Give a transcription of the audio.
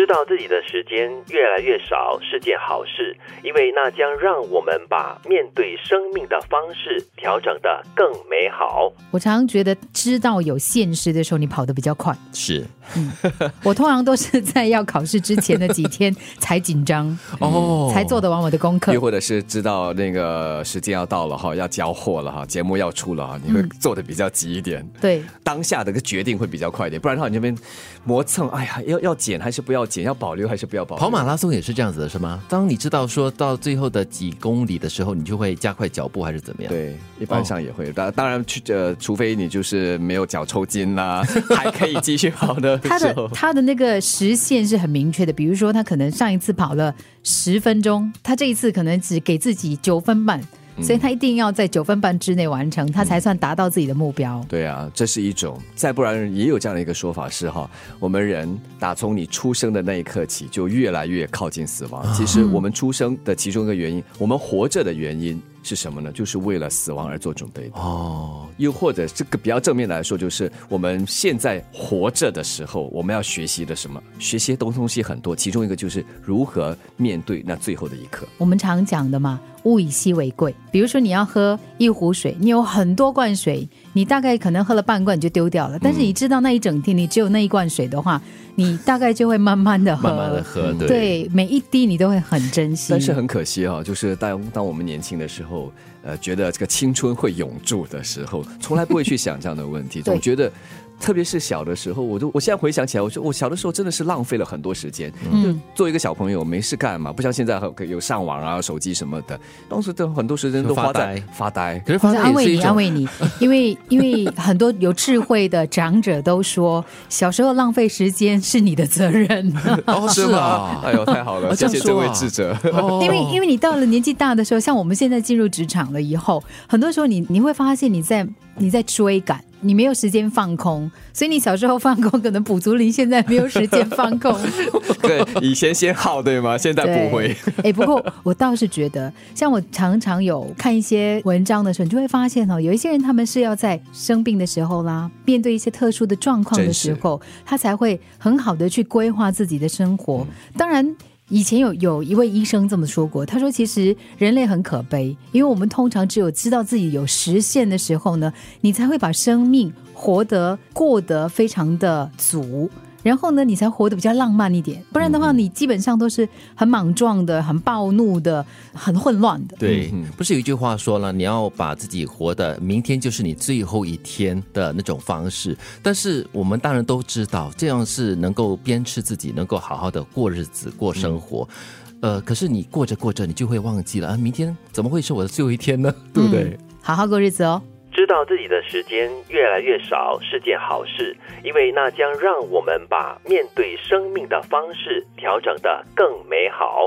知道自己的时间越来越少是件好事，因为那将让我们把面对生命的方式调整的更美好。我常常觉得，知道有现实的时候，你跑得比较快。是，我通常都是在要考试之前的几天才紧张，哦才做得完我的功课又。或者是知道那个时间要到了哈，要交货了哈，节目要出了哈，你会做的比较急一点。对，当下的个决定会比较快一点，不然的话你这边磨蹭，哎呀，要要减还是不要减，要保留还是不要保留？跑马拉松也是这样子的，是吗？当你知道说到最后的几公里的时候，你就会加快脚步，还是怎么样？，对，一般上也会。当、当然去呃，除非你就是没有脚抽筋啦，还可以继续跑的他的。他的那个时限是很明确的，比如说他可能上一次跑了十分钟，他这一次可能只给自己九分半，所以他一定要在九分半之内完成，他才算达到自己的目标。对啊，这是一种。再不然也有这样的一个说法是哈，我们人打从你出生的那一刻起，就越来越靠近死亡。其实我们出生的其中一个原因，我们活着的原因是什么呢？就是为了死亡而做准备的。哦，又或者这个比较正面来说，就是我们现在活着的时候，我们要学习的什么？学习东东西很多，其中一个就是如何面对那最后的一刻。我们常讲的嘛，物以稀为贵。比如说你要喝一壶水，你有很多罐水，你大概可能喝了半罐你就丢掉了。但是你知道那一整天你只有那一罐水的话，你大概就会慢慢的喝，慢慢的喝，对。对，每一滴你都会很珍惜。但是很可惜啊，就是当当我们年轻的时候，呃，觉得这个青春会永驻的时候，从来不会去想这样的问题，对总觉得。特别是小的时候，我就我现在回想起来，我说我小的时候真的是浪费了很多时间。嗯，作为一个小朋友没事干嘛，不像现在有有上网啊、手机什么的，当时的很多时间都花在发呆。可是发呆是安慰你，安慰你，因为因为很多有智慧的长者都说，小时候浪费时间是你的责任，哦，是啊，哎呦，太好了，谢谢这位智者。哦因为因为你到了年纪大的时候，像我们现在进入职场了以后，很多时候你你会发现你在你在追赶。你没有时间放空，所以你小时候放空可能补足了，你现在没有时间放空。对，以前先耗对吗？现在不会。哎，不过我倒是觉得，像我常常有看一些文章的时候，你就会发现哦，有一些人他们是要在生病的时候啦，面对一些特殊的状况的时候，他才会很好的去规划自己的生活。当然。以前有有一位医生这么说过，他说：“其实人类很可悲，因为我们通常只有知道自己有实现的时候呢，你才会把生命活得过得非常的足。”然后呢，你才活得比较浪漫一点，不然的话，你基本上都是很莽撞的、很暴怒的、很混乱的。对嗯，不是有一句话说了，你要把自己活的明天就是你最后一天的那种方式。但是我们当然都知道，这样是能够鞭笞自己，能够好好的过日子、过生活。呃，可是你过着过着，你就会忘记了啊，明天怎么会是我的最后一天呢？对不对？好好过日子哦。知道自己的时间越来越少是件好事，因为那将让我们把面对生命的方式调整的更美好。